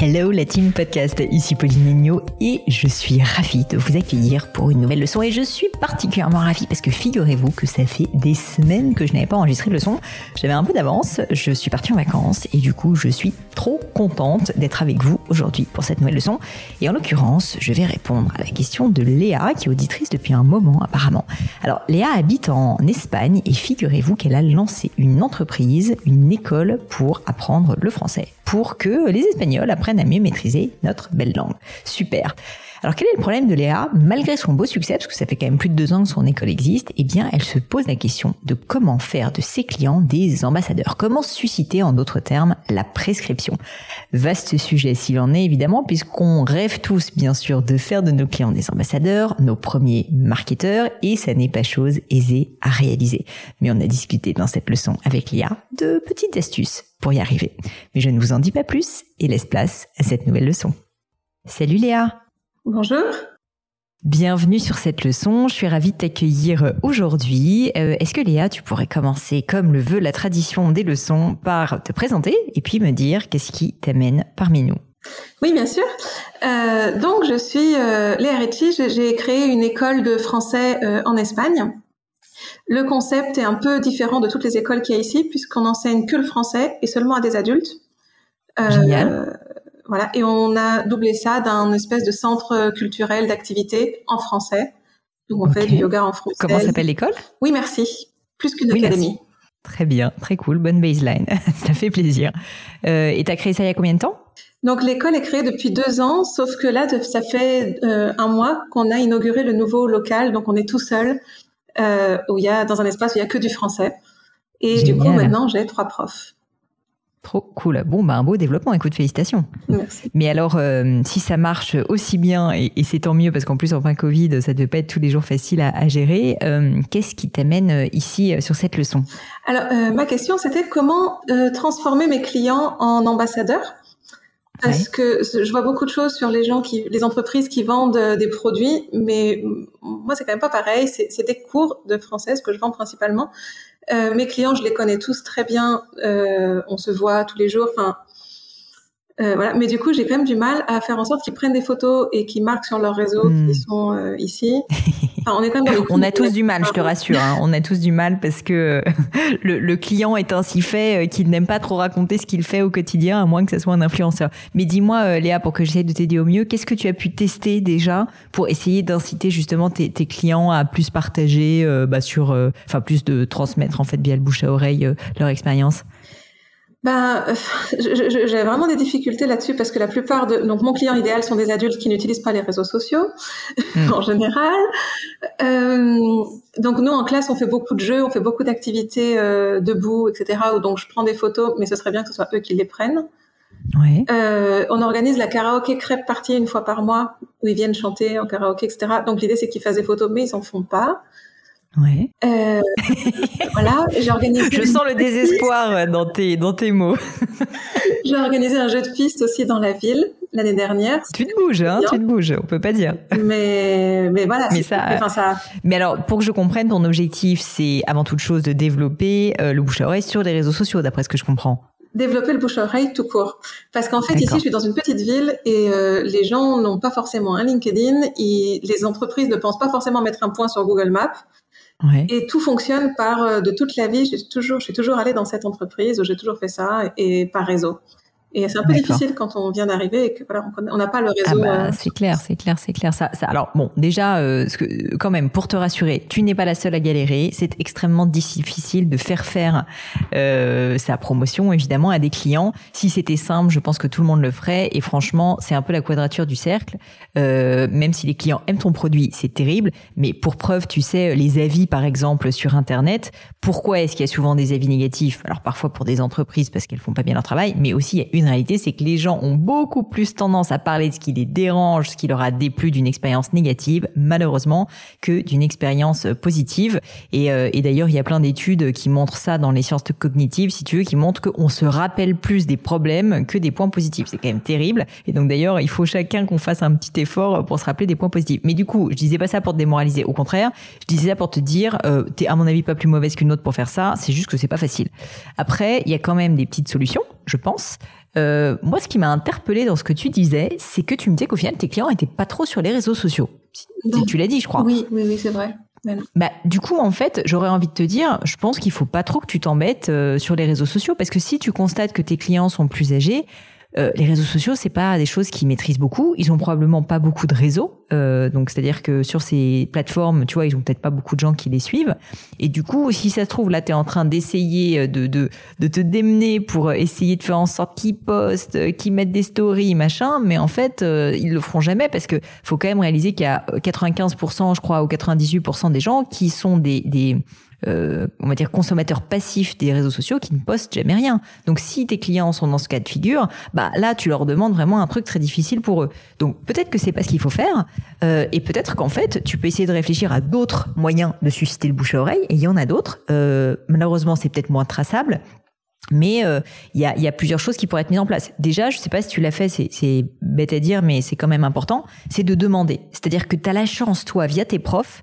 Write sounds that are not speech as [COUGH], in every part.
Hello la team podcast, ici Pauline et je suis ravie de vous accueillir pour une nouvelle leçon et je suis particulièrement ravie parce que figurez-vous que ça fait des semaines que je n'avais pas enregistré de leçon. J'avais un peu d'avance, je suis partie en vacances et du coup je suis trop contente d'être avec vous aujourd'hui pour cette nouvelle leçon et en l'occurrence je vais répondre à la question de Léa qui est auditrice depuis un moment apparemment. Alors Léa habite en Espagne et figurez-vous qu'elle a lancé une entreprise, une école pour apprendre le français pour que les Espagnols apprennent à mieux maîtriser notre belle langue. Super. Alors quel est le problème de Léa Malgré son beau succès, parce que ça fait quand même plus de deux ans que son école existe, eh bien elle se pose la question de comment faire de ses clients des ambassadeurs. Comment susciter en d'autres termes la prescription? Vaste sujet s'il en est évidemment, puisqu'on rêve tous bien sûr de faire de nos clients des ambassadeurs, nos premiers marketeurs, et ça n'est pas chose aisée à réaliser. Mais on a discuté dans cette leçon avec Léa de petites astuces pour y arriver. Mais je ne vous en dis pas plus et laisse place à cette nouvelle leçon. Salut Léa Bonjour. Bienvenue sur cette leçon. Je suis ravie de t'accueillir aujourd'hui. Euh, est-ce que Léa, tu pourrais commencer, comme le veut la tradition des leçons, par te présenter et puis me dire qu'est-ce qui t'amène parmi nous? Oui, bien sûr. Euh, donc, je suis euh, Léa Ricci. J'ai créé une école de français en Espagne. Le concept est un peu différent de toutes les écoles qu'il y a ici, puisqu'on enseigne que le français et seulement à des adultes. Génial. Voilà, et on a doublé ça d'un espèce de centre culturel d'activité en français. Donc on fait du yoga en français. Comment s'appelle l'école? Oui, merci. Plus qu'une académie. Très bien, très cool, bonne baseline. [LAUGHS] ça fait plaisir. Euh, et tu as créé ça il y a combien de temps? Donc l'école est créée depuis deux ans, sauf que là, ça fait euh, un mois qu'on a inauguré le nouveau local, donc on est tout seul, euh, où il y a dans un espace où il y a que du français. Et du coup, maintenant, j'ai trois profs. Trop cool. Bon, bah, un beau développement. Écoute, félicitations. Merci. Mais alors, euh, si ça marche aussi bien, et, c'est tant mieux parce qu'en plus, en fin Covid, ça ne devait pas être tous les jours facile à, gérer, euh, qu'est-ce qui t'amène euh, ici sur cette leçon? Alors, ma question, c'était comment transformer mes clients en ambassadeurs? Parce que je vois beaucoup de choses sur les gens qui, les entreprises qui vendent des produits, mais moi c'est quand même pas pareil. C'est des cours de français ce que je vends principalement. Euh, mes clients, je les connais tous très bien. Euh, on se voit tous les jours. Enfin, euh, voilà. Mais du coup, j'ai quand même du mal à faire en sorte qu'ils prennent des photos et qu'ils marquent sur leur réseau qu'ils hmm. sont euh, [LAUGHS] on est quand même on a tous du mal, je te rassure. Hein. On a tous du mal parce que [LAUGHS] le, le client est ainsi fait euh, qu'il n'aime pas trop raconter ce qu'il fait au quotidien, à moins que ce soit un influenceur. Mais dis-moi, Léa, pour que j'essaie de t'aider au mieux, qu'est-ce que tu as pu tester déjà pour essayer d'inciter justement tes, tes, clients à plus partager, bah, sur, enfin plus de transmettre en fait via le bouche à oreille leur expérience? Ben, [LAUGHS] j'ai vraiment des difficultés là-dessus parce que la plupart de donc mon client idéal sont des adultes qui n'utilisent pas les réseaux sociaux hmm. [LAUGHS] en général. Euh, donc nous en classe on fait beaucoup de jeux, on fait beaucoup d'activités euh, debout, etc. Où donc je prends des photos, mais ce serait bien que ce soit eux qui les prennent. Ouais. Euh, on organise la karaoké crêpe partie une fois par mois où ils viennent chanter en karaoké, etc. Donc l'idée c'est qu'ils fassent des photos, mais ils en font pas. Ouais. Euh, [LAUGHS] voilà, j'ai organisé. Je sens le désespoir dans tes, dans tes mots. [LAUGHS] j'ai organisé un jeu de piste aussi dans la ville l'année dernière. Tu te bouges, hein, tu te bouges, on peut pas dire. Mais, mais voilà. Mais ça, enfin, ça. Mais alors, pour que je comprenne, ton objectif, c'est avant toute chose de développer euh, le bouche à oreille sur les réseaux sociaux, d'après ce que je comprends développer le bouche à oreille tout court. Parce qu'en fait, ici, je suis dans une petite ville et euh, les gens n'ont pas forcément un LinkedIn. Et les entreprises ne pensent pas forcément mettre un point sur Google Maps. Et tout fonctionne par euh, de toute la vie. J'ai toujours, je suis toujours allée dans cette entreprise où j'ai toujours fait ça et par réseau. Et c'est un peu difficile quand on vient d'arriver et que voilà, on n'a pas le ah réseau. bah, c'est clair, c'est clair, c'est clair. Ça, ça, alors bon, déjà, ce que, quand même, pour te rassurer, tu n'es pas la seule à galérer. C'est extrêmement difficile de faire faire euh, sa promotion, évidemment, à des clients. Si c'était simple, je pense que tout le monde le ferait. Et franchement, c'est un peu la quadrature du cercle. Euh, même si les clients aiment ton produit, c'est terrible. Mais pour preuve, tu sais, les avis, par exemple, sur Internet. Pourquoi est-ce qu'il y a souvent des avis négatifs? Alors parfois pour des entreprises parce qu'elles font pas bien leur travail, mais aussi il y a une réalité, c'est que les gens ont beaucoup plus tendance à parler de ce qui les dérange, ce qui leur a déplu d'une expérience négative, malheureusement, que d'une expérience positive. Et, euh, et d'ailleurs, il y a plein d'études qui montrent ça dans les sciences cognitives, si tu veux, qui montrent qu'on se rappelle plus des problèmes que des points positifs. C'est quand même terrible. Et donc d'ailleurs, il faut chacun qu'on fasse un petit effort pour se rappeler des points positifs. Mais du coup, je disais pas ça pour te démoraliser. Au contraire, je disais ça pour te dire, euh, t'es à mon avis pas plus mauvaise qu'une autre pour faire ça. C'est juste que c'est pas facile. Après, il y a quand même des petites solutions, je pense. Euh, moi, ce qui m'a interpellé dans ce que tu disais, c'est que tu me disais qu'au final, tes clients étaient pas trop sur les réseaux sociaux. Tu l'as dit, je crois. Oui, oui, oui, c'est vrai. Bah, du coup, en fait, j'aurais envie de te dire, je pense qu'il faut pas trop que tu t'embêtes euh, sur les réseaux sociaux parce que si tu constates que tes clients sont plus âgés, euh, les réseaux sociaux, c'est pas des choses qu'ils maîtrisent beaucoup. Ils ont probablement pas beaucoup de réseaux, euh, donc c'est-à-dire que sur ces plateformes, tu vois, ils ont peut-être pas beaucoup de gens qui les suivent. Et du coup, si ça se trouve là, tu es en train d'essayer euh, de, de de te démener pour essayer de faire en sorte qu'ils postent, qu'ils mettent des stories, machin, mais en fait, ils le feront jamais parce que faut quand même réaliser qu'il y a 95%, je crois, ou 98% des gens qui sont des des euh, on va dire consommateurs passifs des réseaux sociaux qui ne postent jamais rien. Donc si tes clients sont dans ce cas de figure, bah là tu leur demandes vraiment un truc très difficile pour eux. Donc peut-être que c'est pas ce qu'il faut faire, euh, et peut-être qu'en fait tu peux essayer de réfléchir à d'autres moyens de susciter le bouche à oreille. Et il y en a d'autres. Euh, malheureusement c'est peut-être moins traçable. Mais euh, il y, a, y, a, plusieurs choses qui pourraient être mises en place. Déjà, je sais pas si tu l'as fait, c'est bête à dire, mais c'est quand même important, c'est de demander. C'est-à-dire que tu as la chance, toi, via tes profs,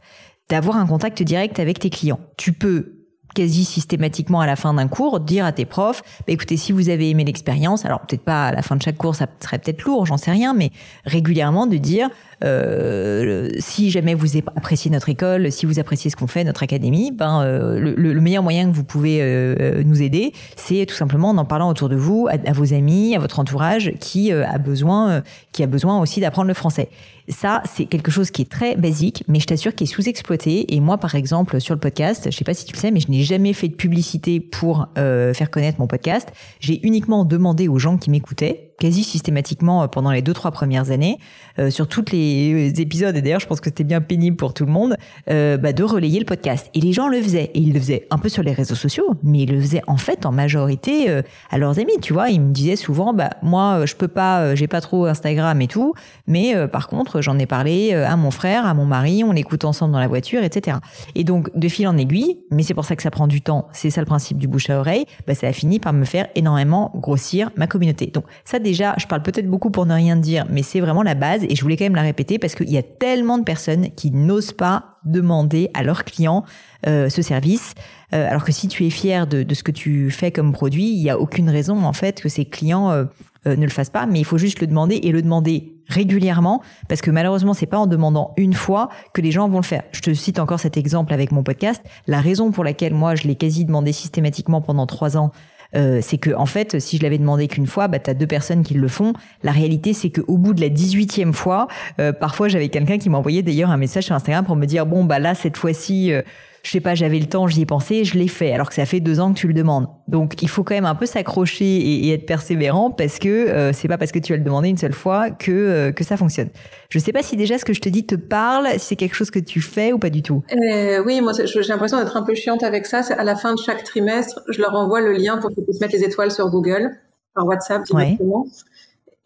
d'avoir un contact direct avec tes clients. Tu peux quasi systématiquement à la fin d'un cours dire à tes profs bah, écoutez si vous avez aimé l'expérience alors peut-être pas à la fin de chaque cours ça serait peut-être lourd j'en sais rien mais régulièrement de dire euh, si jamais vous appréciez notre école, si vous appréciez ce qu'on fait, notre académie, ben euh, le, le, meilleur moyen que vous pouvez euh, nous aider, c'est tout simplement en en parlant autour de vous, à, vos amis, à votre entourage, qui euh, a besoin, qui a besoin aussi d'apprendre le français. Ça, c'est quelque chose qui est très basique, mais je t'assure qu'il est sous-exploité. Et moi, par exemple, sur le podcast, je sais pas si tu le sais, mais je n'ai jamais fait de publicité pour faire connaître mon podcast. J'ai uniquement demandé aux gens qui m'écoutaient quasi systématiquement euh, pendant les deux trois premières années. Euh, sur toutes les euh, épisodes et d'ailleurs je pense que c'était bien pénible pour tout le monde bah, de relayer le podcast. Et les gens le faisaient. Et ils le faisaient un peu sur les réseaux sociaux mais ils le faisaient en fait en majorité à leurs amis tu vois. Ils me disaient souvent bah moi je peux pas j'ai pas trop Instagram et tout mais par contre j'en ai parlé à mon frère à mon mari on l'écoute ensemble dans la voiture etc et donc de fil en aiguille mais c'est pour ça que ça prend du temps c'est ça le principe du bouche à oreille bah ça a fini par me faire énormément grossir ma communauté. Donc ça déjà, je parle peut-être beaucoup pour ne rien dire, mais c'est vraiment la base et je voulais quand même la répéter parce qu'il y a tellement de personnes qui n'osent pas demander à leurs clients euh, ce service. Euh, alors que si tu es fier de, ce que tu fais comme produit, il n'y a aucune raison en fait que ces clients euh, ne le fassent pas, mais il faut juste le demander et le demander régulièrement parce que malheureusement c'est pas en demandant une fois que les gens vont le faire. Je te cite encore cet exemple avec mon podcast. La raison pour laquelle moi je l'ai quasi demandé systématiquement pendant trois ans euh, c'est que en fait, si je l'avais demandé qu'une fois, bah, tu as deux personnes qui le font. La réalité, c'est qu'au bout de la 18e fois, euh, parfois j'avais quelqu'un qui m'envoyait d'ailleurs un message sur Instagram pour me dire, bon, bah là, cette fois-ci, euh, je sais pas, j'avais le temps, j'y ai pensé, je l'ai fait, alors que ça fait deux ans que tu le demandes. Donc il faut quand même un peu s'accrocher et, être persévérant parce que euh, c'est pas parce que tu as le demandé une seule fois que euh, que ça fonctionne. Je sais pas si déjà ce que je te dis te parle, si c'est quelque chose que tu fais ou pas du tout. Euh, oui, moi j'ai l'impression d'être un peu chiante avec ça. À la fin de chaque trimestre, je leur envoie le lien pour qu'ils puissent mettre les étoiles sur Google, par WhatsApp directement.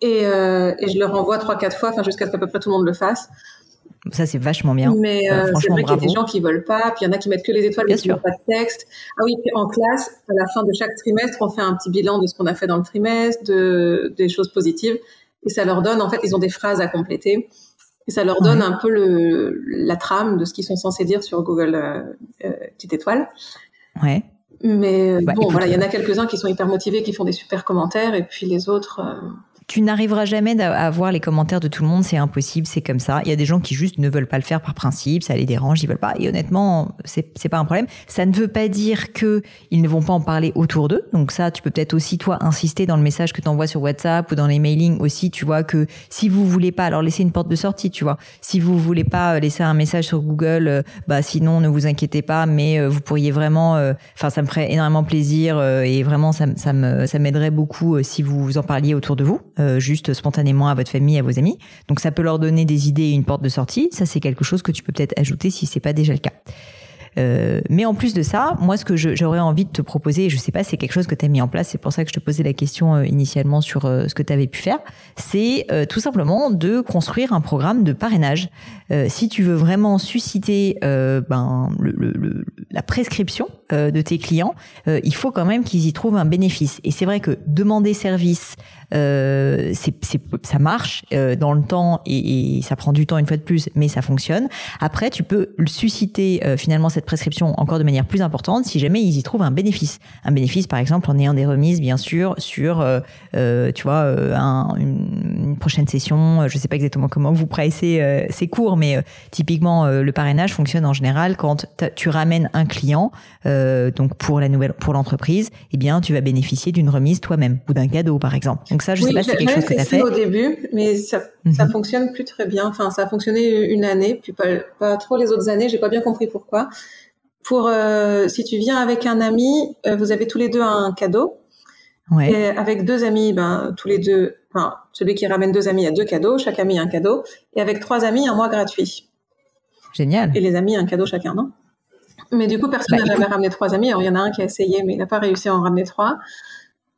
Et, et, je leur envoie trois quatre fois, enfin jusqu'à ce qu'à peu près tout le monde le fasse. Ça, c'est vachement bien. Mais euh, c'est vrai qu'il y a des gens qui veulent pas, puis il y en a qui mettent que les étoiles, mais qui pas de texte. Ah oui, puis en classe, à la fin de chaque trimestre, on fait un petit bilan de ce qu'on a fait dans le trimestre, de, des choses positives, et ça leur donne, en fait, ils ont des phrases à compléter, et ça leur donne un peu le, la trame de ce qu'ils sont censés dire sur Google euh, euh Petite Étoile. Ouais. Mais euh, bah, bon, voilà, il y en a quelques-uns qui sont hyper motivés, qui font des super commentaires, et puis les autres... tu n'arriveras jamais à voir les commentaires de tout le monde, c'est impossible, c'est comme ça. Il y a des gens qui juste ne veulent pas le faire par principe, ça les dérange, ils veulent pas. Et honnêtement, c'est c'est pas un problème. Ça ne veut pas dire que ils ne vont pas en parler autour d'eux. Donc ça, tu peux peut-être aussi toi insister dans le message que tu envoies sur WhatsApp ou dans les mailings aussi, tu vois que si vous voulez pas, alors laissez une porte de sortie, tu vois. Si vous voulez pas laisser un message sur Google, euh, bah sinon ne vous inquiétez pas, mais euh, vous pourriez vraiment, euh, enfin ça me ferait énormément plaisir et vraiment ça, me ça m'aiderait beaucoup si vous en parliez autour de vous. Euh, juste spontanément à votre famille, à vos amis. Donc ça peut leur donner des idées et une porte de sortie. Ça c'est quelque chose que tu peux peut-être ajouter si c'est pas déjà le cas. Euh, mais en plus de ça, moi, ce que j'aurais envie de te proposer, je sais pas, c'est quelque chose que tu as mis en place, c'est pour ça que je te posais la question euh, initialement sur euh, ce que tu avais pu faire, c'est tout simplement de construire un programme de parrainage. si tu veux vraiment susciter ben, le, le, la prescription de tes clients, il faut quand même qu'ils y trouvent un bénéfice. Et c'est vrai que demander service, euh, c'est, ça marche euh, dans le temps et, et, ça prend du temps une fois de plus, mais ça fonctionne. Après, tu peux susciter euh, finalement prescription encore de manière plus importante si jamais ils y trouvent un bénéfice. Un bénéfice, par exemple, en ayant des remises, bien sûr, sur, euh, tu vois, un, une, prochaine session. Je sais pas exactement comment vous pressez ces cours, mais typiquement, le parrainage fonctionne en général quand tu ramènes un client, donc pour la nouvelle, pour l'entreprise, eh bien, tu vas bénéficier d'une remise toi-même ou d'un cadeau, par exemple. Donc ça, je sais pas si c'est quelque chose que tu as fait. au début, mais ça, ça mhm. fonctionne plus très bien. Enfin, ça a fonctionné une année, puis pas, pas trop les autres années. J'ai pas bien compris pourquoi. Pour euh, si tu viens avec un ami, euh, vous avez tous les deux un cadeau. Ouais. Et avec deux amis, ben tous les deux, enfin celui qui ramène deux amis a deux cadeaux, chaque ami a un cadeau. Et avec trois amis, un mois gratuit. Génial. Et les amis, un cadeau chacun, non? Mais du coup, personne bah, n'a jamais ramené trois amis. Alors il y en a un qui a essayé, mais il n'a pas réussi à en ramener trois.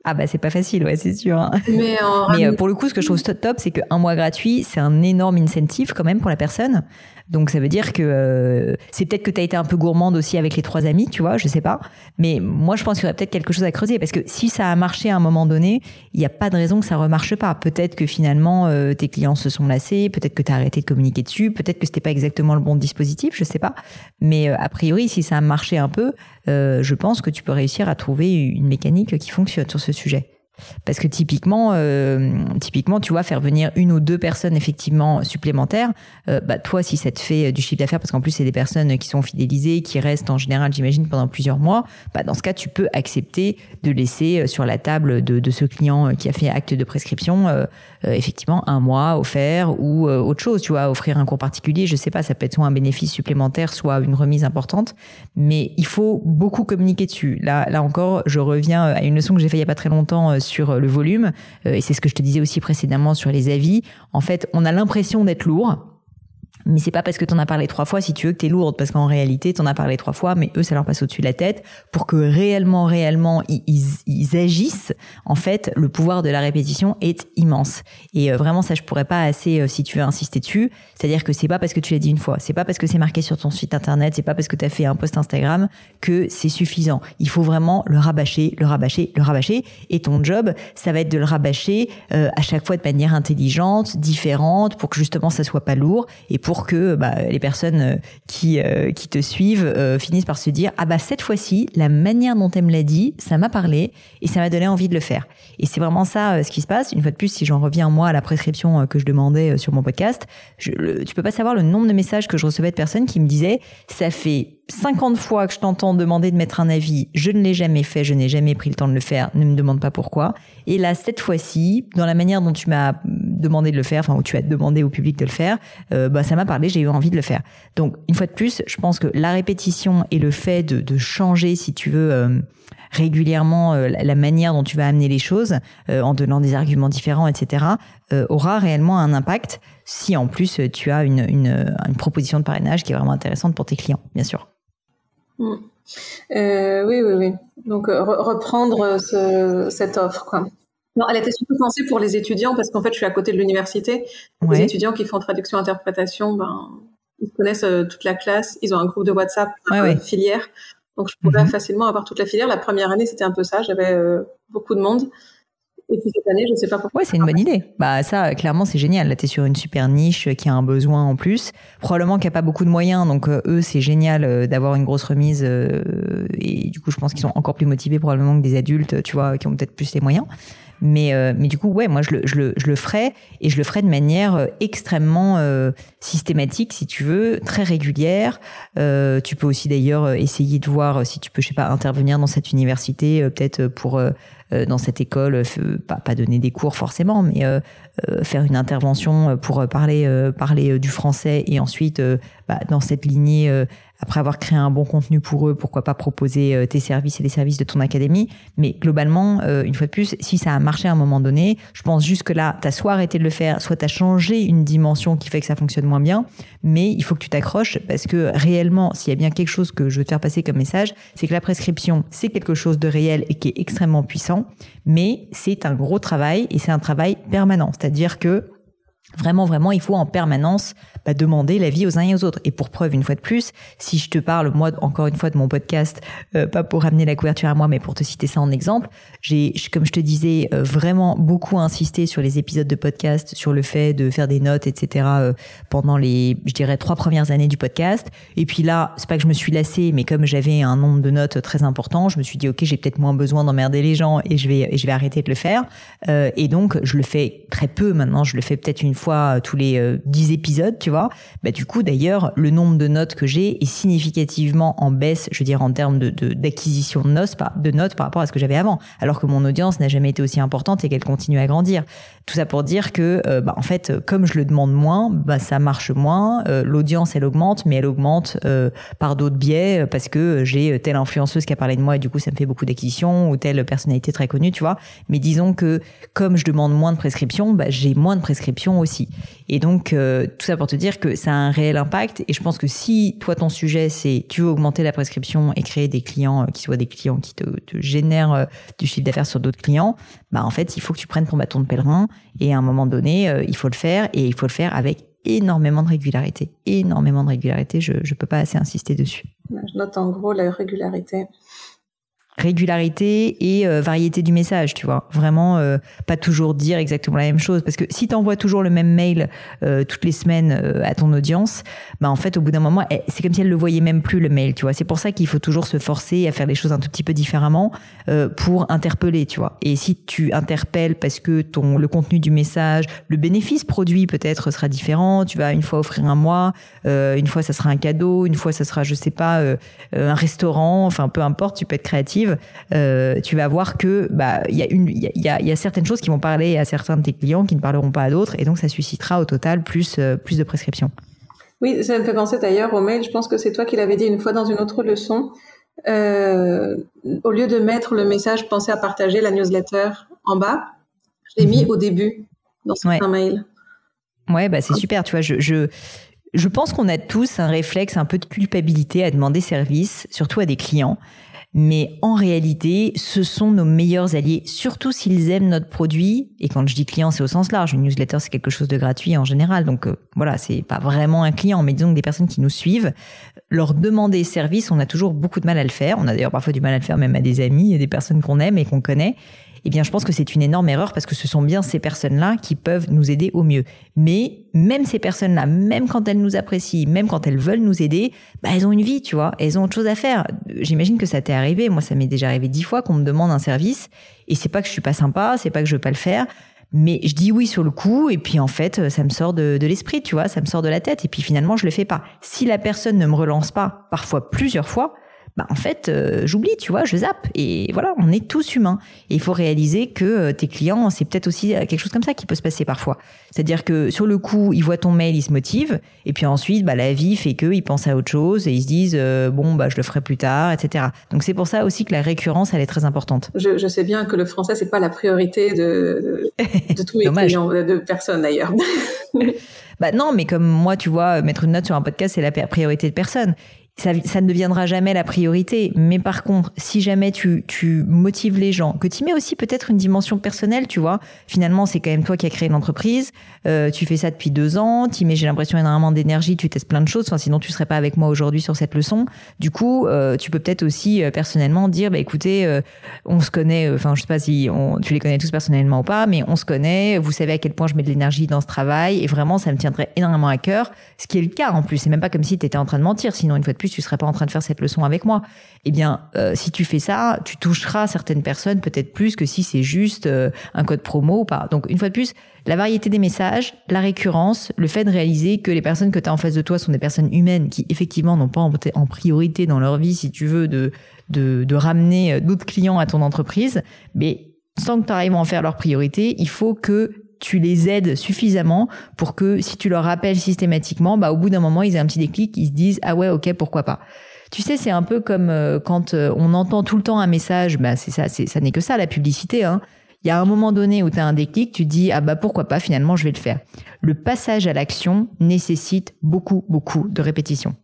Ah bah c'est pas facile, ouais, c'est sûr. Hein. Mais, euh, pour le coup, ce que je trouve top, c'est qu'un mois gratuit, c'est un énorme incentive quand même pour la personne. Donc ça veut dire que euh, c'est peut-être que tu as été un peu gourmande aussi avec les trois amis, tu vois, je sais pas. Mais moi, je pense qu'il y aurait peut-être quelque chose à creuser parce que si ça a marché à un moment donné, il n'y a pas de raison que ça remarche pas. Peut-être que finalement euh, tes clients se sont lassés, peut-être que tu as arrêté de communiquer dessus, peut-être que c'était pas exactement le bon dispositif, je sais pas. Mais a priori, si ça a marché un peu, je pense que tu peux réussir à trouver une mécanique qui fonctionne sur ce sujet. Parce que typiquement, euh, typiquement, tu vois, faire venir une ou deux personnes effectivement supplémentaires, euh, bah toi, si ça te fait du chiffre d'affaires, parce qu'en plus c'est des personnes qui sont fidélisées, qui restent en général, j'imagine, pendant plusieurs mois, bah dans ce cas, tu peux accepter de laisser euh, sur la table de, ce client qui a fait acte de prescription, effectivement, un mois offert ou autre chose, tu vois, offrir un cours particulier, je sais pas, ça peut être soit un bénéfice supplémentaire, soit une remise importante, mais il faut beaucoup communiquer dessus. Là, là encore, je reviens à une leçon que j'ai fait il y a pas très longtemps le volume, euh, et c'est ce que je te disais aussi précédemment sur les avis. En fait, on a l'impression d'être lourd, mais c'est pas parce que t'en as parlé trois fois, si tu veux, que t'es lourde, parce qu'en réalité, t'en as parlé trois fois, mais eux, ça leur passe au-dessus de la tête, pour que réellement, réellement, ils, ils, agissent. En fait, le pouvoir de la répétition est immense. Et euh, vraiment, ça, je pourrais pas assez, euh, si tu veux, insister dessus. C'est-à-dire que c'est pas parce que tu l'as dit une fois, c'est pas parce que c'est marqué sur ton site internet, c'est pas parce que t'as fait un post Instagram que c'est suffisant. Il faut vraiment le rabâcher, le rabâcher, le rabâcher. Et ton job, ça va être de le rabâcher euh, à chaque fois de manière intelligente, différente, pour que justement, ça soit pas lourd et pour que bah, les personnes euh, qui, euh, qui te suivent euh, finissent par se dire ah bah cette fois-ci la manière dont elle me l'a dit ça m'a parlé et ça m'a donné envie de le faire. Et c'est vraiment ça ce qui se passe. Une fois de plus si j'en reviens moi à la prescription que je demandais sur mon podcast je, tu peux pas savoir le nombre de messages que je recevais de personnes qui me disaient ça fait 50 fois que je t'entends demander de mettre un avis, je ne l'ai jamais fait, je n'ai jamais pris le temps de le faire, ne me demande pas pourquoi. Et là, cette fois-ci, dans la manière dont tu m'as demandé de le faire, enfin où tu as demandé au public de le faire, euh, bah ça m'a parlé, j'ai eu envie de le faire. Donc une fois de plus, je pense que la répétition et le fait de, changer, si tu veux, euh, régulièrement euh, la manière dont tu vas amener les choses, en donnant des arguments différents, etc., aura réellement un impact si en plus tu as une proposition de parrainage qui est vraiment intéressante pour tes clients, bien sûr. Mm. Euh, oui, oui, oui. Donc reprendre cette offre, quoi. Non, elle était surtout pensée pour les étudiants parce qu'en fait, je suis à côté de l'université. Les étudiants qui font traduction-interprétation, ben, ils connaissent euh, toute la classe. Ils ont un groupe de WhatsApp euh, filière. Donc, je pouvais mm-hmm. facilement avoir toute la filière. La première année, c'était un peu ça. J'avais beaucoup de monde. Et cette année, je sais pas pourquoi. Ouais, c'est une bonne idée. Bah ça, clairement, c'est génial. Là, tu es sur une super niche qui a un besoin en plus. Probablement qu'il n'y a pas beaucoup de moyens, donc euh, eux, c'est génial euh, d'avoir une grosse remise. Euh, et du coup, je pense qu'ils sont encore plus motivés probablement que des adultes, tu vois, qui ont peut-être plus les moyens. Mais, euh, mais du coup, ouais, moi, je le, je, le, je le ferai et je le ferai de manière euh, extrêmement euh, systématique, si tu veux, très régulière. Euh, tu peux aussi d'ailleurs essayer de voir si tu peux, je sais pas, intervenir dans cette université, peut-être pour dans cette école, pas, pas donner des cours forcément, mais faire une intervention pour parler parler du français et ensuite bah, dans cette lignée après avoir créé un bon contenu pour eux, pourquoi pas proposer euh, tes services et les services de ton académie. Mais globalement, euh, une fois de plus, si ça a marché à un moment donné, je pense juste que là, tu as soit arrêté de le faire, soit tu as changé une dimension qui fait que ça fonctionne moins bien. Mais il faut que tu t'accroches parce que réellement, s'il y a bien quelque chose que je veux te faire passer comme message, c'est que la prescription, c'est quelque chose de réel et qui est extrêmement puissant. Mais c'est un gros travail et c'est un travail permanent. C'est-à-dire que Vraiment, vraiment, il faut en permanence bah, demander l'avis aux uns et aux autres. Et pour preuve, une fois de plus, si je te parle, moi, encore une fois, de mon podcast, euh, pas pour ramener la couverture à moi, mais pour te citer ça en exemple, j'ai, comme je te disais, euh, vraiment beaucoup insisté sur les épisodes de podcast, sur le fait de faire des notes, etc. Euh, pendant les, je dirais, trois premières années du podcast. Et puis là, c'est pas que je me suis lassée, mais comme j'avais un nombre de notes très important, je me suis dit, ok, j'ai peut-être moins besoin d'emmerder les gens et je vais, et je vais arrêter de le faire. et donc, je le fais très peu maintenant. Je le fais peut-être une fois tous les dix épisodes, tu Bah, du coup, d'ailleurs, le nombre de notes que j'ai est significativement en baisse, je veux dire, en termes d'acquisition de, notes, par rapport à ce que j'avais avant. Alors que mon audience n'a jamais été aussi importante et qu'elle continue à grandir. Tout ça pour dire que, euh, bah, en fait, comme je le demande moins, bah, ça marche moins. Euh, l'audience, elle augmente, mais elle augmente euh, par d'autres biais parce que j'ai telle influenceuse qui a parlé de moi et du coup, ça me fait beaucoup d'acquisitions ou telle personnalité très connue, tu vois. Mais disons que comme je demande moins de prescriptions, j'ai moins de prescriptions aussi. Et donc, tout ça pour te dire que ça a un réel impact. Et je pense que si toi, ton sujet, c'est tu veux augmenter la prescription et créer des clients qui soient des clients qui te, génèrent du chiffre d'affaires sur d'autres clients, bah, en fait, il faut que tu prennes ton bâton de pèlerin et à un moment donné, euh, il faut le faire et il faut le faire avec énormément de régularité. Énormément de régularité, je ne peux pas assez insister dessus. Je note en gros la régularité régularité et euh, variété du message, tu vois. Vraiment, euh, pas toujours dire exactement la même chose. Parce que si tu envoies toujours le même mail euh, toutes les semaines à ton audience, bah en fait, au bout d'un moment, eh, c'est comme si elle le voyait même plus le mail, tu vois. C'est pour ça qu'il faut toujours se forcer à faire les choses un tout petit peu différemment pour interpeller, tu vois. Et si tu interpelles parce que ton le contenu du message, le bénéfice produit peut-être sera différent. Tu vas une fois offrir un mois, une fois ça sera un cadeau, une fois ça sera, je sais pas, un restaurant. Enfin, peu importe, tu peux être créative euh, tu vas voir que bah il y a une il y a, y a, certaines choses qui vont parler à certains de tes clients qui ne parleront pas à d'autres et donc ça suscitera au total plus euh, plus de prescriptions. Oui, ça me fait penser d'ailleurs au mail. Je pense que c'est toi qui l'avais dit une fois dans une autre leçon. Euh, au lieu de mettre le message pensez à partager la newsletter en bas, je l'ai mis mhm. au début dans ce ouais. mail. Ouais, bah c'est super. Tu vois, je, je je pense qu'on a tous un réflexe un peu de culpabilité à demander service, surtout à des clients mais en réalité, ce sont nos meilleurs alliés, surtout s'ils aiment notre produit. Et quand je dis client, c'est au sens large. Une newsletter, c'est quelque chose de gratuit en général. Donc euh, voilà, c'est pas vraiment un client, mais disons que des personnes qui nous suivent, leur demander service, on a toujours beaucoup de mal à le faire. On a d'ailleurs parfois du mal à le faire même à des amis et des personnes qu'on aime et qu'on connaît eh bien, je pense que c'est une énorme erreur parce que ce sont bien ces personnes-là qui peuvent nous aider au mieux. Mais même ces personnes-là, même quand elles nous apprécient, même quand elles veulent nous aider, bah, elles ont une vie, tu vois, elles ont autre chose à faire. J'imagine que ça t'est arrivé. Moi, ça m'est déjà arrivé dix fois qu'on me demande un service et c'est pas que je suis pas sympa, c'est pas que je veux pas le faire. Mais je dis oui sur le coup, et puis en fait, ça me sort de, de l'esprit, tu vois, ça me sort de la tête, et puis finalement, je le fais pas. Si la personne ne me relance pas, parfois plusieurs fois, bah en fait euh, j'oublie tu vois je zappe. Et voilà on est tous humains. Et il faut réaliser que euh, tes clients c'est peut-être aussi euh, quelque chose comme ça qui peut se passer parfois. C'est-à-dire que sur le coup ils voient ton mail ils se motivent. Et puis ensuite bah la vie fait que ils pensent à autre chose et ils se disent bon bah je le ferai plus tard etc donc c'est pour ça aussi que la récurrence elle est très importante. Je, je sais bien que le français c'est pas la priorité de de, tous mes [LAUGHS] clients de personnes d'ailleurs. [LAUGHS] Bah non, mais comme moi, tu vois, mettre une note sur un podcast, c'est la priorité de personne ça, ne deviendra jamais la priorité. Mais par contre, si jamais tu, tu motives les gens, que tu mets aussi peut-être une dimension personnelle, tu vois, finalement, c'est quand même toi qui as créé l'entreprise, euh, tu fais ça depuis deux ans, tu mets, j'ai l'impression, énormément d'énergie, tu testes plein de choses, sinon tu serais pas avec moi aujourd'hui sur cette leçon. Du coup, euh, tu peux peut-être aussi euh, personnellement dire, bah écoutez, euh, on se connaît, enfin, je sais pas si tu les connais tous personnellement ou pas, mais on se connaît, vous savez à quel point je mets de l'énergie dans ce travail, et vraiment, ça me tiendrait énormément à cœur, ce qui est le cas en plus. C'est même pas comme si tu étais en train de mentir, sinon une fois de plus, tu serais pas en train de faire cette leçon avec moi. Eh bien, euh, si tu fais ça, tu toucheras certaines personnes peut-être plus que si c'est juste euh, un code promo ou pas. Donc, une fois de plus, la variété des messages, la récurrence, le fait de réaliser que les personnes que tu as en face de toi sont des personnes humaines qui effectivement n'ont pas en, priorité dans leur vie, si tu veux, de, de, de ramener d'autres clients à ton entreprise, mais sans que tu arrives à en faire leur priorité, il faut que tu les aides suffisamment pour que si tu leur rappelles systématiquement, bah au bout d'un moment ils aient un petit déclic, ils se disent ah ouais ok pourquoi pas. Tu sais c'est un peu comme euh, quand euh, on entend tout le temps un message, bah c'est ça, c'est ça n'est que ça la publicité. Hein. Il y a un moment donné où tu as un déclic, tu dis ah bah pourquoi pas finalement je vais le faire. Le passage à l'action nécessite beaucoup beaucoup de répétitions.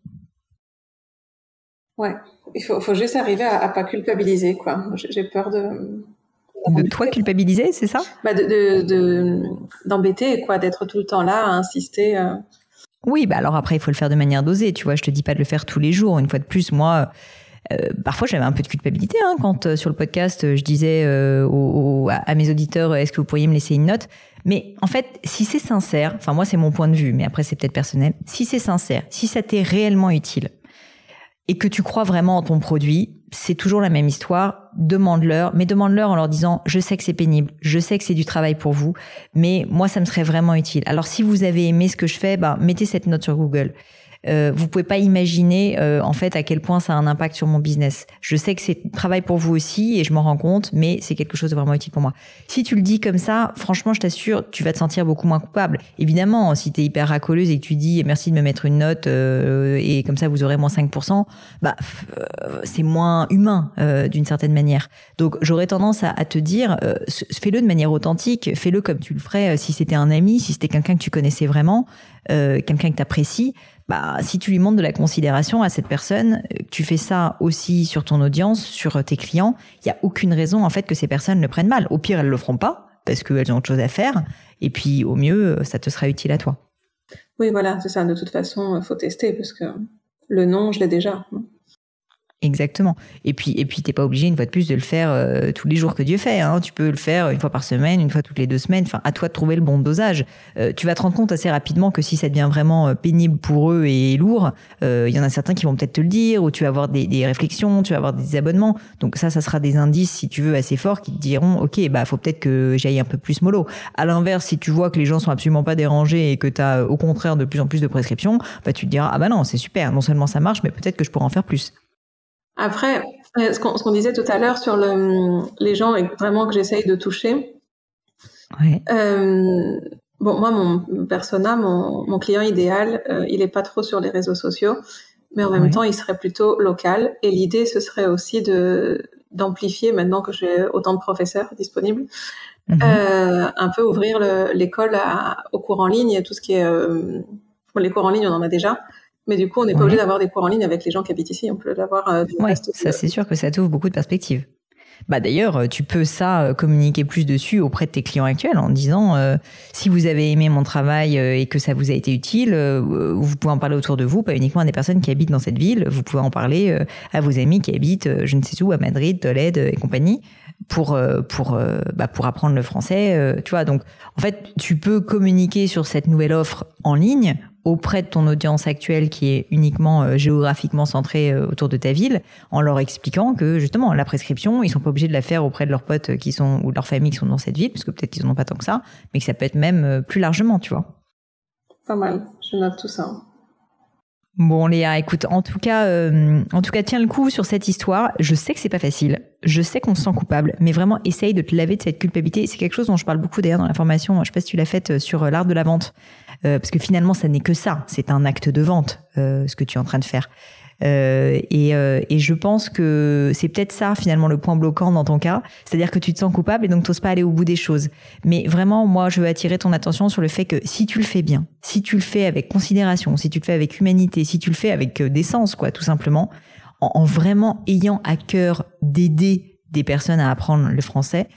Ouais, il faut, faut juste arriver à, à pas culpabiliser quoi. J'ai peur de de toi culpabiliser, c'est ça? Bah de, d'embêter, quoi, d'être tout le temps là à insister. Euh. Oui, bah alors après, il faut le faire de manière dosée. Tu vois, je te dis pas de le faire tous les jours. Une fois de plus, moi, euh, parfois j'avais un peu de culpabilité hein, quand euh, sur le podcast je disais à mes auditeurs est-ce que vous pourriez me laisser une note? Mais en fait si c'est sincère enfin moi c'est mon point de vue mais après c'est peut-être personnel si c'est sincère si ça t'est réellement utile et que tu crois vraiment en ton produit c'est toujours la même histoire. Demande-leur, mais demande-leur en leur disant je sais que c'est pénible, je sais que c'est du travail pour vous, mais moi ça me serait vraiment utile. Alors si vous avez aimé ce que je fais, bah, mettez cette note sur Google. Euh, vous pouvez pas imaginer euh, en fait à quel point ça a un impact sur mon business. Je sais que c'est travail pour vous aussi et je m'en rends compte, mais c'est quelque chose de vraiment utile pour moi. Si tu le dis comme ça, franchement, je t'assure, tu vas te sentir beaucoup moins coupable. Évidemment, si tu es hyper racoleuse et que tu dis merci de me mettre une note euh, et comme ça vous aurez moins 5%, bah euh, c'est moins humain euh, d'une certaine manière. Donc j'aurais tendance à, à, te dire fais-le de manière authentique, fais-le comme tu le ferais si c'était un ami, si c'était quelqu'un que tu connaissais vraiment, quelqu'un que tu apprécies bah, si tu lui montres de la considération à cette personne, euh, tu fais ça aussi sur ton audience, sur tes clients, il y a aucune raison en fait que ces personnes le prennent mal. Au pire, elles le feront pas parce qu'elles ont autre chose à faire. Et puis, au mieux, ça te sera utile à toi. Oui, voilà, c'est ça. De toute façon, faut tester parce que le nom, je l'ai déjà. Exactement. Et puis, et puis, t'es pas obligé une fois de plus de le faire euh, tous les jours que Dieu fait. Hein. Tu peux le faire une fois par semaine, une fois toutes les deux semaines. Enfin, à toi de trouver le bon dosage. Euh, tu vas te rendre compte assez rapidement que si ça devient vraiment euh, pénible pour eux et lourd, il y en a certains qui vont peut-être te le dire, ou tu vas avoir des, des, réflexions, tu vas avoir des abonnements. Donc ça, ça sera des indices, si tu veux, assez forts qui te diront, ok, bah faut peut-être que j'aille un peu plus mollo. À l'inverse, si tu vois que les gens sont absolument pas dérangés et que tu as au contraire de plus en plus de prescriptions, bah tu te diras, ah bah non, c'est super. Non seulement ça marche, mais peut-être que je pourrais en faire plus. Après, euh, ce qu'on disait tout à l'heure sur le, les gens et vraiment que j'essaye de toucher. Ouais. Euh, bon, moi, mon persona, mon, mon client idéal, euh, il est pas trop sur les réseaux sociaux, mais en même temps, il serait plutôt local. Et l'idée, ce serait aussi de d'amplifier, maintenant que j'ai autant de professeurs disponibles, mhm. euh, un peu ouvrir l'école au cours en ligne et tout ce qui est... Les cours en ligne, on en a déjà, mais du coup, on n'est pas obligé d'avoir des cours en ligne avec les gens qui habitent ici. On peut l'avoir euh, ouais, Ça, c'est sûr que ça t'ouvre beaucoup de perspectives. Bah d'ailleurs, euh, tu peux ça euh, communiquer plus dessus auprès de tes clients actuels en disant si vous avez aimé mon travail et que ça vous a été utile, vous pouvez en parler autour de vous, pas uniquement à des personnes qui habitent dans cette ville. Vous pouvez en parler à vos amis qui habitent, je ne sais où, à Madrid, Tolède et compagnie, pour pour bah, pour apprendre le français. tu vois, donc en fait, tu peux communiquer sur cette nouvelle offre en ligne auprès de ton audience actuelle qui est uniquement euh, géographiquement centrée euh, autour de ta ville, en leur expliquant que justement la prescription, ils sont pas obligés de la faire auprès de leurs potes qui sont ou de leur famille qui sont dans cette ville, parce que peut-être qu'ils en ont pas tant que ça, mais que ça peut être même euh, plus largement, tu vois. Pas mal, je note tout ça. Bon Léa, écoute, en tout cas, en tout cas, tiens le coup sur cette histoire. Je sais que c'est pas facile, je sais qu'on se sent coupable, mais vraiment essaye de te laver de cette culpabilité. C'est quelque chose dont je parle beaucoup d'ailleurs dans la formation. Je sais pas si tu l'as faite sur l'art de la vente. Euh, parce que finalement, ça n'est que ça. C'est un acte de vente, euh, ce que tu es en train de faire. Euh, et, euh, et, je pense que c'est peut-être ça finalement le point bloquant dans ton cas, c'est-à-dire que tu te sens coupable et donc t'oses pas aller au bout des choses. Mais vraiment, moi, je veux attirer ton attention sur le fait que si tu le fais bien, si tu le fais avec considération, si tu le fais avec humanité, si tu le fais avec décence, quoi, tout simplement, en, en vraiment ayant à cœur d'aider des personnes à apprendre le français,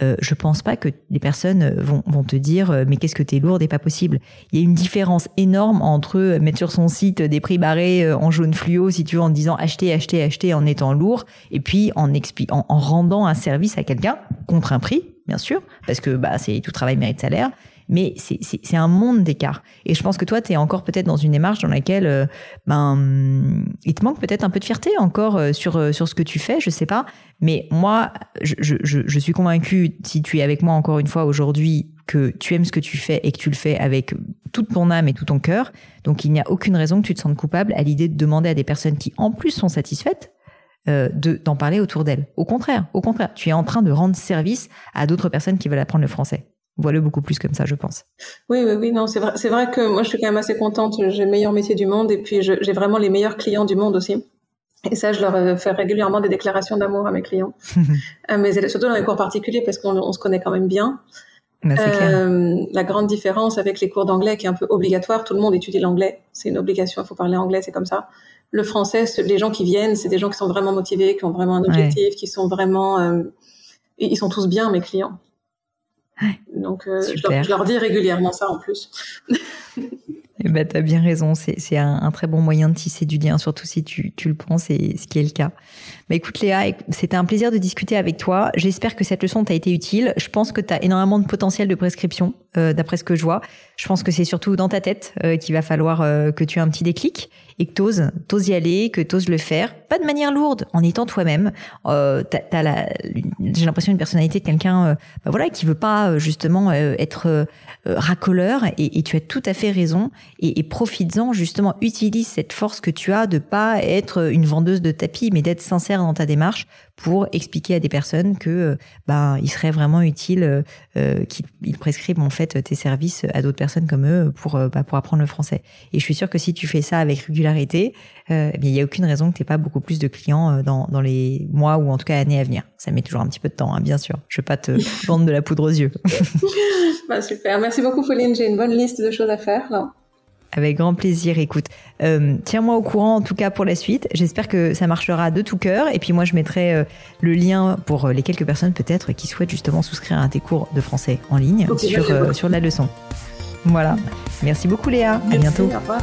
euh, je pense pas que les personnes euh, vont, vont te dire euh, mais qu'est-ce que t'es lourde et pas possible. Il y a une différence énorme entre euh, mettre sur son site des prix barrés en jaune fluo si tu veux en disant acheter, acheter, acheter en étant lourd et puis en, en, en rendant un service à quelqu'un contre un prix bien sûr parce que bah c'est tout travail mérite salaire mais c'est un monde d'écart. Et je pense que toi, tu es encore peut-être dans une démarche dans laquelle euh, ben, il te manque peut-être un peu de fierté encore euh, sur, euh, sur ce que tu fais, je sais pas. Mais moi, je, je, je suis convaincue, si tu es avec moi encore une fois aujourd'hui, que tu aimes ce que tu fais et que tu le fais avec toute ton âme et tout ton cœur. Donc il n'y a aucune raison que tu te sentes coupable à l'idée de demander à des personnes qui en plus sont satisfaites euh, de d'en parler autour d'elles. Au contraire, au contraire, tu es en train de rendre service à d'autres personnes qui veulent apprendre le français. Voilà beaucoup plus comme ça, je pense. Oui, oui, oui, non, c'est vrai, c'est vrai que moi, je suis quand même assez contente. J'ai le meilleur métier du monde et puis j'ai vraiment les meilleurs clients du monde aussi. Et ça, je leur euh, fais régulièrement des déclarations d'amour à mes clients. [LAUGHS] Euh, mais surtout dans les cours particuliers parce qu'on se connaît quand même bien. Bah, euh, la grande différence avec les cours d'anglais qui est un peu obligatoire, tout le monde étudie l'anglais, c'est une obligation, il faut parler anglais, c'est comme ça. Le français, les gens qui viennent, c'est des gens qui sont vraiment motivés, qui ont vraiment un objectif, qui sont vraiment, euh, ils sont tous bien mes clients. Donc euh, je leur, je leur dis régulièrement ça en plus. Eh ben, tu as bien raison, c'est un, un, très bon moyen de tisser du lien, surtout si tu, tu le penses et ce qui est le cas. Bah, écoute Léa, c'était un plaisir de discuter avec toi. J'espère que cette leçon t'a été utile. Je pense que tu as énormément de potentiel de prescription, euh, d'après ce que je vois. Je pense que c'est surtout dans ta tête euh, qu'il va falloir euh, que tu aies un petit déclic et que t'oses, t'oses y aller, que t'oses le faire, pas de manière lourde, en étant toi-même. J'ai l'impression une personnalité de quelqu'un, euh, bah voilà, qui veut pas justement être racoleur, et, et, tu as tout à fait raison. Et, et profites-en justement, utilise cette force que tu as de pas être une vendeuse de tapis, mais d'être sincère dans ta démarche pour expliquer à des personnes que ben il serait vraiment utile euh, qu'ils prescrivent en fait tes services à d'autres personnes comme eux pour bah, pour apprendre le français. Et je suis sûre que si tu fais ça avec régularité, euh, il n'y a aucune raison que tu pas beaucoup plus de clients euh, dans, dans les mois ou en tout cas années à venir. Ça met toujours un petit peu de temps, hein, bien sûr. Je ne veux pas te vendre de la poudre aux yeux. [LAUGHS] bah, super. Merci beaucoup, Pauline. J'ai une bonne liste de choses à faire. Là. Avec grand plaisir. Écoute, euh, tiens-moi au courant en tout cas pour la suite. J'espère que ça marchera de tout cœur. Et puis moi, je mettrai euh, le lien pour les quelques personnes peut-être qui souhaitent justement souscrire à tes cours de français en ligne sur, euh, sur la leçon. Voilà. Merci beaucoup Léa. Merci, à bientôt. Au revoir.